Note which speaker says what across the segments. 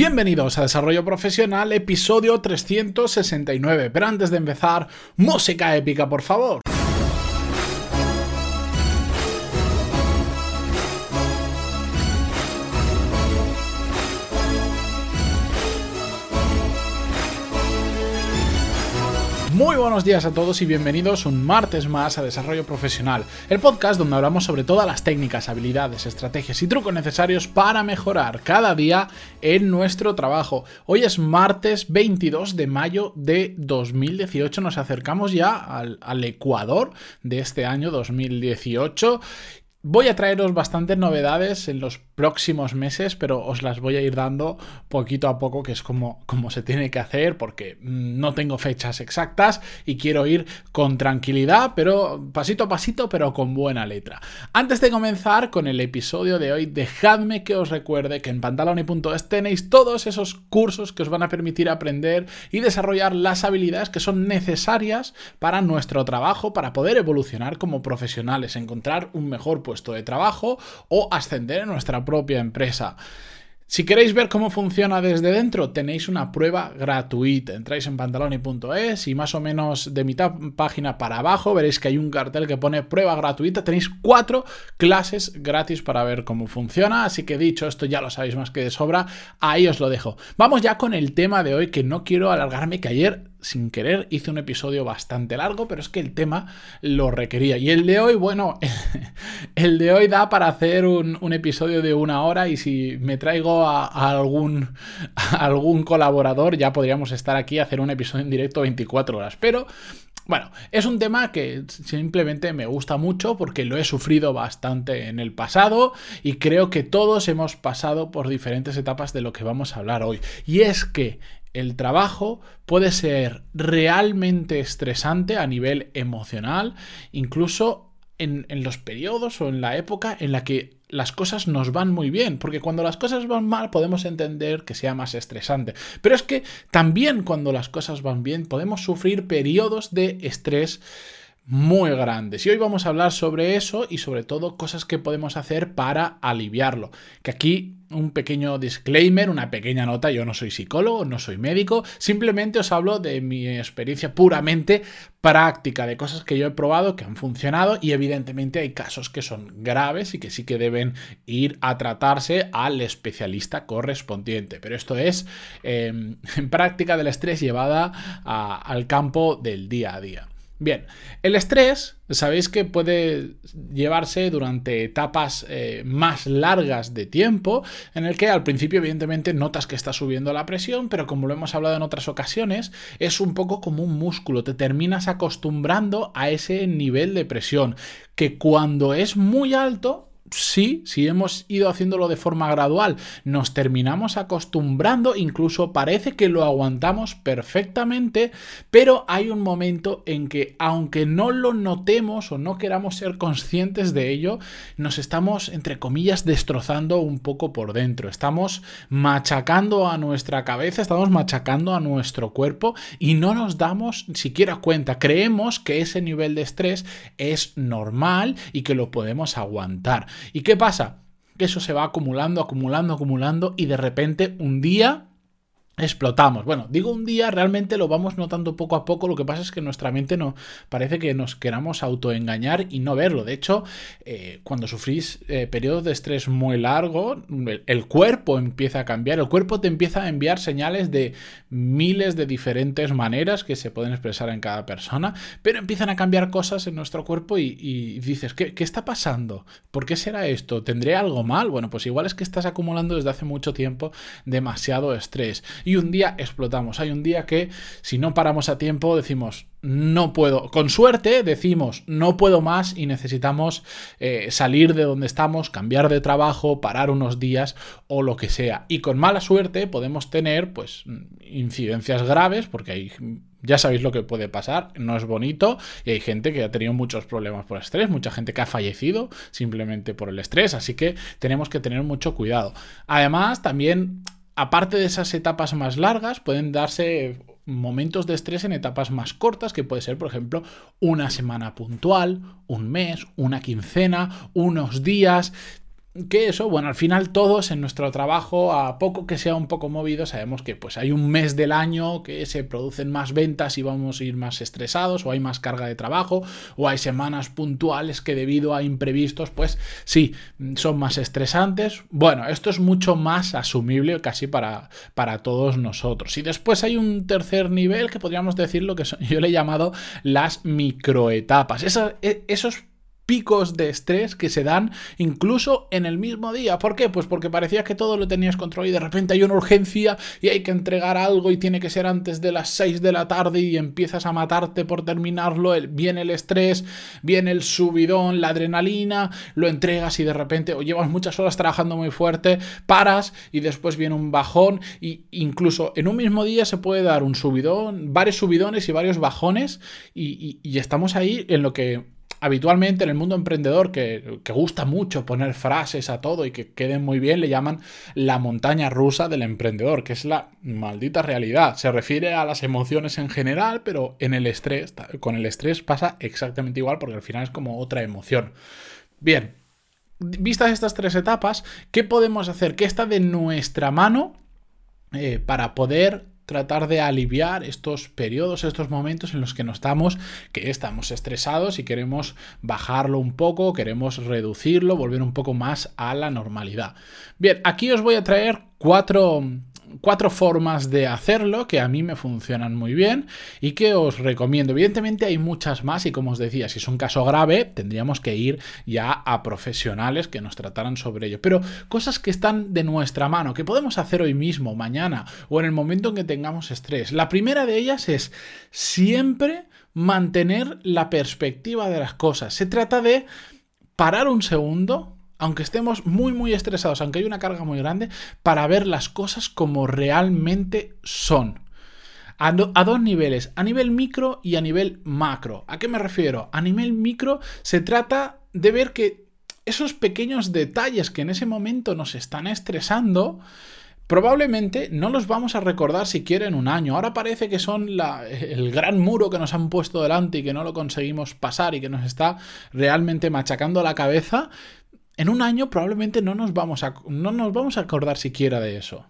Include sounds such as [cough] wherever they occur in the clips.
Speaker 1: Bienvenidos a Desarrollo Profesional, episodio 369. Pero antes de empezar, música épica, por favor. Buenos días a todos y bienvenidos un martes más a Desarrollo Profesional, el podcast donde hablamos sobre todas las técnicas, habilidades, estrategias y trucos necesarios para mejorar cada día en nuestro trabajo. Hoy es martes 22 de mayo de 2018, nos acercamos ya al, al Ecuador de este año 2018 Voy a traeros bastantes novedades en los próximos meses, pero os las voy a ir dando poquito a poco, que es como, como se tiene que hacer, porque no tengo fechas exactas y quiero ir con tranquilidad, pero pasito a pasito, pero con buena letra. Antes de comenzar con el episodio de hoy, dejadme que os recuerde que en pantaloni.es tenéis todos esos cursos que os van a permitir aprender y desarrollar las habilidades que son necesarias para nuestro trabajo, para poder evolucionar como profesionales, encontrar un mejor puesto de trabajo o ascender en nuestra propia empresa. Si queréis ver cómo funciona desde dentro, tenéis una prueba gratuita. Entráis en pantaloni.es y más o menos de mitad página para abajo veréis que hay un cartel que pone prueba gratuita. Tenéis cuatro clases gratis para ver cómo funciona. Así que dicho esto, ya lo sabéis más que de sobra. Ahí os lo dejo. Vamos ya con el tema de hoy, que no quiero alargarme, que ayer sin querer hice un episodio bastante largo, pero es que el tema lo requería. Y el de hoy, bueno, [laughs] el de hoy da para hacer un, episodio de una hora y si me traigo a, algún, [laughs] algún colaborador ya podríamos estar aquí a hacer un episodio en directo 24 horas. Pero bueno, es un tema que simplemente me gusta mucho porque lo he sufrido bastante en el pasado y creo que todos hemos pasado por diferentes etapas de lo que vamos a hablar hoy. Y es que el trabajo puede ser realmente estresante a nivel emocional, incluso en, los periodos o en la época en la que las cosas nos van muy bien, porque cuando las cosas van mal podemos entender que sea más estresante. Pero es que también cuando las cosas van bien podemos sufrir periodos de estrés muy grandes. Y hoy vamos a hablar sobre eso y sobre todo cosas que podemos hacer para aliviarlo. Que aquí un pequeño disclaimer, una pequeña nota, yo no soy psicólogo, no soy médico, simplemente os hablo de mi experiencia puramente práctica, de cosas que yo he probado, que han funcionado y evidentemente hay casos que son graves y que sí que deben ir a tratarse al especialista correspondiente. Pero esto es em, [laughs] en práctica del estrés llevada al campo del día a día. Bien, el estrés, sabéis que puede llevarse durante etapas eh, más largas de tiempo, en el que al principio evidentemente notas que está subiendo la presión, pero como lo hemos hablado en otras ocasiones, es un poco como un músculo, te terminas acostumbrando a ese nivel de presión, que cuando es muy alto, sí, si hemos ido haciéndolo de forma gradual, nos terminamos acostumbrando, incluso parece que lo aguantamos perfectamente, pero hay un momento en que aunque no lo notemos o no queramos ser conscientes de ello, nos estamos, entre comillas, destrozando un poco por dentro, estamos machacando a nuestra cabeza, estamos machacando a nuestro cuerpo y no nos damos siquiera cuenta, creemos que ese nivel de estrés es normal y que lo podemos aguantar. ¿Y qué pasa? Que eso se va acumulando, acumulando, acumulando y de repente un día explotamos. Bueno, digo un día, realmente lo vamos notando poco a poco, lo que pasa es que nuestra mente no parece que nos queramos autoengañar y no verlo. De hecho, eh, cuando sufrís eh, periodos de estrés muy largo, el, cuerpo empieza a cambiar, el cuerpo te empieza a enviar señales de miles de diferentes maneras que se pueden expresar en cada persona, pero empiezan a cambiar cosas en nuestro cuerpo y, dices, ¿qué, ¿qué está pasando? ¿Por qué será esto? ¿Tendré algo mal? Bueno, pues igual es que estás acumulando desde hace mucho tiempo demasiado estrés un día explotamos. Hay un día que si no paramos a tiempo decimos, no puedo, con suerte decimos, no puedo más y necesitamos eh, salir de donde estamos, cambiar de trabajo, parar unos días o lo que sea. Y con mala suerte podemos tener pues incidencias graves porque hay ya sabéis lo que puede pasar, no es bonito y hay gente que ha tenido muchos problemas por estrés, mucha gente que ha fallecido simplemente por el estrés, así que tenemos que tener mucho cuidado. Además, también aparte de esas etapas más largas, pueden darse momentos de estrés en etapas más cortas, que puede ser, por ejemplo, una semana puntual, un mes, una quincena, unos días. Que eso, bueno, al final todos en nuestro trabajo, a poco que sea un poco movido, sabemos que pues hay un mes del año que se producen más ventas y vamos a ir más estresados, o hay más carga de trabajo, o hay semanas puntuales que debido a imprevistos, pues sí, son más estresantes. Bueno, esto es mucho más asumible casi para, para todos nosotros. Y después hay un tercer nivel que podríamos decir lo que [laughs] yo le he llamado las microetapas. E, esos picos de estrés que se dan incluso en el mismo día. ¿Por qué? Pues porque parecía que todo lo tenías controlado y de repente hay una urgencia y hay que entregar algo y tiene que ser antes de las 6 de la tarde y empiezas a matarte por terminarlo. Viene el estrés, viene el subidón, la adrenalina, lo entregas y de repente o llevas muchas horas trabajando muy fuerte, paras y después viene un bajón y incluso en un mismo día se puede dar un subidón, varios subidones y varios bajones y estamos ahí en lo que habitualmente en el mundo emprendedor, que, gusta mucho poner frases a todo y que queden muy bien, le llaman la montaña rusa del emprendedor, que es la maldita realidad. Se refiere a las emociones en general, pero en el estrés, con el estrés pasa exactamente igual porque al final es como otra emoción. Bien, vistas estas tres etapas, ¿qué podemos hacer? ¿Qué está de nuestra mano eh, para poder tratar de aliviar estos periodos, estos momentos en los que nos estamos, que estamos estresados y queremos bajarlo un poco, queremos reducirlo, volver un poco más a la normalidad. Bien, aquí os voy a traer cuatro cuatro formas de hacerlo que a mí me funcionan muy bien y que os recomiendo. Evidentemente hay muchas más y como os decía, si es un caso grave, tendríamos que ir ya a profesionales que nos trataran sobre ello. Pero cosas que están de nuestra mano, que podemos hacer hoy mismo, mañana o en el momento en que tengamos estrés. La primera de ellas es siempre mantener la perspectiva de las cosas. Se trata de parar un segundo, aunque estemos muy muy estresados, aunque hay una carga muy grande, para ver las cosas como realmente son. A, dos niveles, a nivel micro y a nivel macro. ¿A qué me refiero? A nivel micro se trata de ver que esos pequeños detalles que en ese momento nos están estresando, probablemente no los vamos a recordar siquiera en un año. Ahora parece que son el gran muro que nos han puesto delante y que no lo conseguimos pasar y que nos está realmente machacando la cabeza, en un año probablemente no nos vamos a, no nos vamos a acordar siquiera de eso.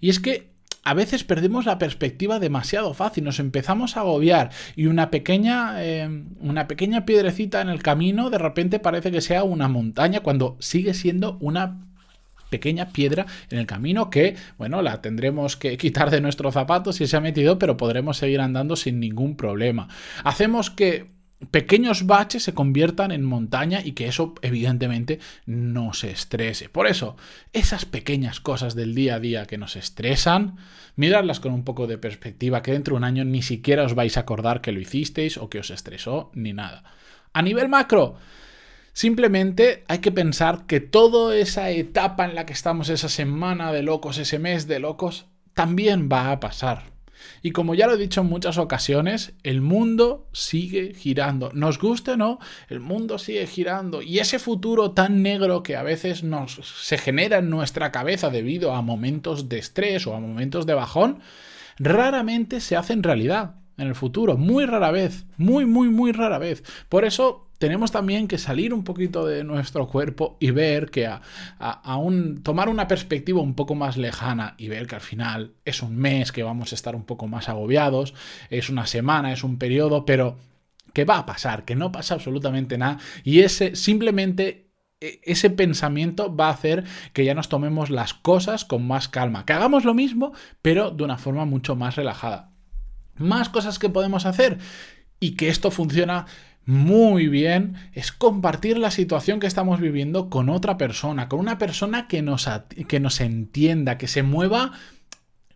Speaker 1: Y es que a veces perdemos la perspectiva demasiado fácil, nos empezamos a agobiar y una pequeña, eh, una pequeña piedrecita en el camino de repente parece que sea una montaña cuando sigue siendo una pequeña piedra en el camino que, bueno, la tendremos que quitar de nuestro zapato si se ha metido, pero podremos seguir andando sin ningún problema. Hacemos que pequeños baches se conviertan en montaña y que eso evidentemente no se estrese. Por eso, esas pequeñas cosas del día a día que nos estresan, miradlas con un poco de perspectiva, que dentro de un año ni siquiera os vais a acordar que lo hicisteis o que os estresó ni nada. A nivel macro, Simplemente hay que pensar que toda esa etapa en la que estamos, esa semana de locos, ese mes de locos, también va a pasar. Y como ya lo he dicho en muchas ocasiones, el mundo sigue girando. Nos guste o no, el mundo sigue girando. Y ese futuro tan negro que a veces nos, se genera en nuestra cabeza debido a momentos de estrés o a momentos de bajón, raramente se hace en realidad en el futuro. Muy rara vez. Muy, muy, muy rara vez. Por eso tenemos también que salir un poquito de nuestro cuerpo y ver que a, tomar una perspectiva un poco más lejana y ver que al final es un mes que vamos a estar un poco más agobiados, es una semana, es un periodo, pero que va a pasar, que no pasa absolutamente nada y ese simplemente e, ese pensamiento va a hacer que ya nos tomemos las cosas con más calma, que hagamos lo mismo, pero de una forma mucho más relajada. Más cosas que podemos hacer y que esto funciona muy bien es compartir la situación que estamos viviendo con otra persona, con una persona que nos, que nos entienda, que se mueva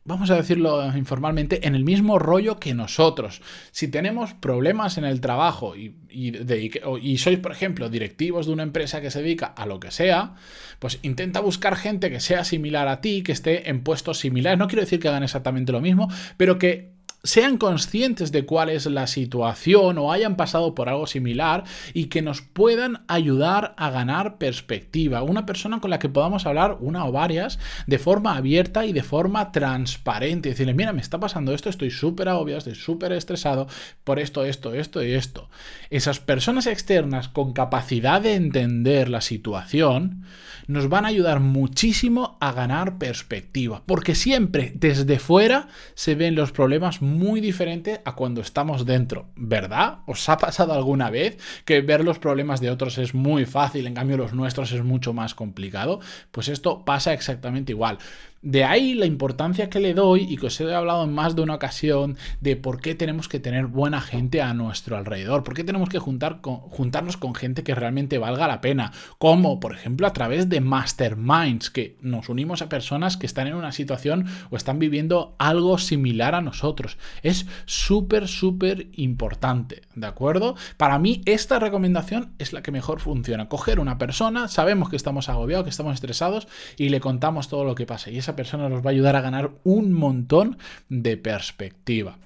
Speaker 1: vamos a decirlo informalmente, en el mismo rollo que nosotros. Si tenemos problemas en el trabajo y, y, sois, por ejemplo, directivos de una empresa que se dedica a lo que sea, pues intenta buscar gente que sea similar a ti, que esté en puestos similares. No quiero decir que hagan exactamente lo mismo, pero que sean conscientes de cuál es la situación o hayan pasado por algo similar y que nos puedan ayudar a ganar perspectiva. Una persona con la que podamos hablar una o varias de forma abierta y de forma transparente. Decirle, mira, me está pasando esto, estoy súper agobiado, estoy súper estresado por esto, esto, esto y esto. Esas personas externas con capacidad de entender la situación nos van a ayudar muchísimo a ganar perspectiva. Porque siempre desde fuera se ven los problemas muy diferentes a cuando estamos dentro. ¿Verdad? ¿Os ha pasado alguna vez que ver los problemas de otros es muy fácil, en cambio los nuestros es mucho más complicado? Pues esto pasa exactamente igual. De ahí la importancia que le doy y que os he hablado en más de una ocasión de por qué tenemos que tener buena gente a nuestro alrededor, por qué tenemos que juntar juntarnos con gente que realmente valga la pena, como por ejemplo a través de masterminds, que nos unimos a personas que están en una situación o están viviendo algo similar a nosotros. Es súper, súper importante, ¿de acuerdo? Para mí esta recomendación es la que mejor funciona. Coger una persona, sabemos que estamos agobiados, que estamos estresados y le contamos todo lo que pasa. Y esa persona nos va a ayudar a ganar un montón de perspectiva.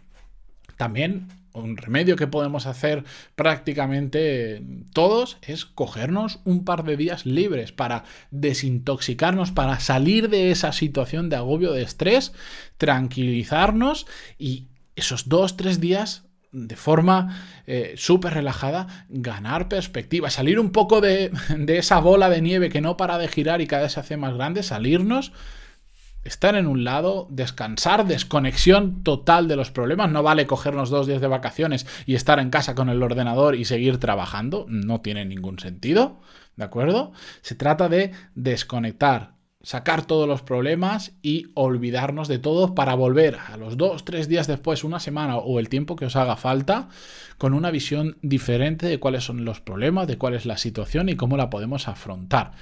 Speaker 1: También un remedio que podemos hacer prácticamente todos es cogernos un par de días libres para desintoxicarnos, para salir de esa situación de agobio, de estrés, tranquilizarnos y esos dos, tres días de forma eh, súper relajada, ganar perspectiva, salir un poco de, de esa bola de nieve que no para de girar y cada vez se hace más grande, salirnos estar en un lado, descansar, desconexión total de los problemas. No vale cogernos dos días de vacaciones y estar en casa con el ordenador y seguir trabajando. No tiene ningún sentido. ¿De acuerdo? Se trata de desconectar, sacar todos los problemas y olvidarnos de todo para volver a los dos, tres días después, una semana o el tiempo que os haga falta, con una visión diferente de cuáles son los problemas, de cuál es la situación y cómo la podemos afrontar.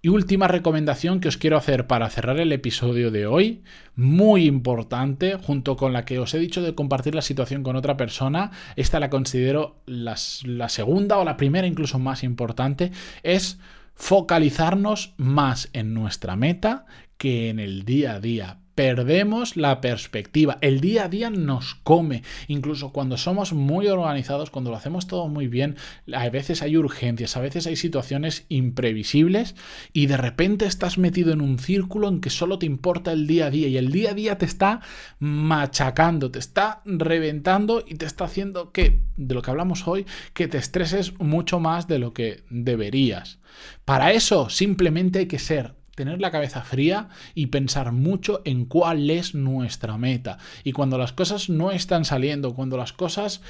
Speaker 1: Y última recomendación que os quiero hacer para cerrar el episodio de hoy, muy importante, junto con la que os he dicho de compartir la situación con otra persona, esta la considero la, segunda o la primera incluso más importante, es focalizarnos más en nuestra meta que en el día a día perdemos la perspectiva. El día a día nos come. Incluso cuando somos muy organizados, cuando lo hacemos todo muy bien, a veces hay urgencias, a veces hay situaciones imprevisibles y de repente estás metido en un círculo en que solo te importa el día a día y el día a día te está machacando, te está reventando y te está haciendo que, de lo que hablamos hoy, que te estreses mucho más de lo que deberías. Para eso simplemente hay que ser tener la cabeza fría y pensar mucho en cuál es nuestra meta. Y cuando las cosas no están saliendo, cuando las cosas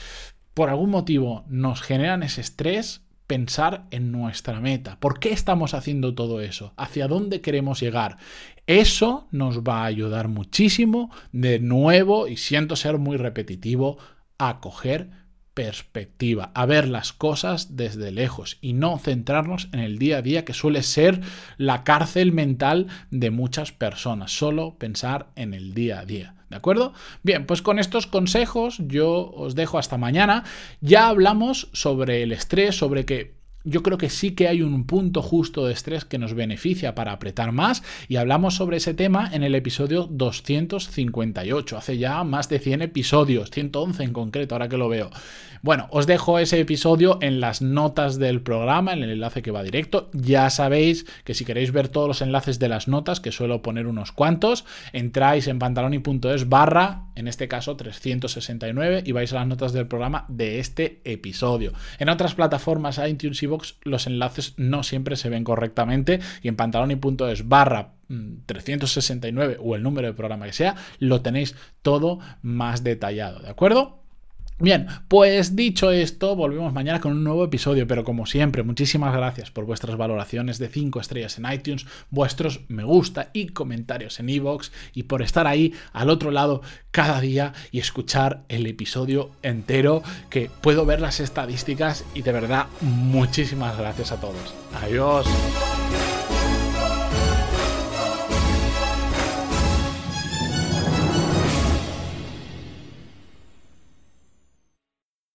Speaker 1: por algún motivo nos generan ese estrés, pensar en nuestra meta. ¿Por qué estamos haciendo todo eso? ¿Hacia dónde queremos llegar? Eso nos va a ayudar muchísimo, de nuevo, y siento ser muy repetitivo, a coger perspectiva, a ver las cosas desde lejos y no centrarnos en el día a día que suele ser la cárcel mental de muchas personas, solo pensar en el día a día. ¿De acuerdo? Bien, pues con estos consejos yo os dejo hasta mañana. Ya hablamos sobre el estrés, sobre que yo creo que sí que hay un punto justo de estrés que nos beneficia para apretar más y hablamos sobre ese tema en el episodio 258, hace ya más de 100 episodios, 111 en concreto, ahora que lo veo. Bueno, os dejo ese episodio en las notas del programa, en el enlace que va directo. Ya sabéis que si queréis ver todos los enlaces de las notas, que suelo poner unos cuantos, entráis en pantaloni.es barra, en este caso 369, y vais a las notas del programa de este episodio. En otras plataformas, iTunes y los enlaces no siempre se ven correctamente y en pantaloni.es barra 369 mm, o el número de programa que sea, lo tenéis todo más detallado, ¿de acuerdo? Bien, pues dicho esto, volvemos mañana con un nuevo episodio, pero como siempre, muchísimas gracias por vuestras valoraciones de 5 estrellas en iTunes, vuestros me gusta y comentarios en iVoox y por estar ahí al otro lado cada día y escuchar el episodio entero, que puedo ver las estadísticas y de verdad, muchísimas gracias a todos. Adiós.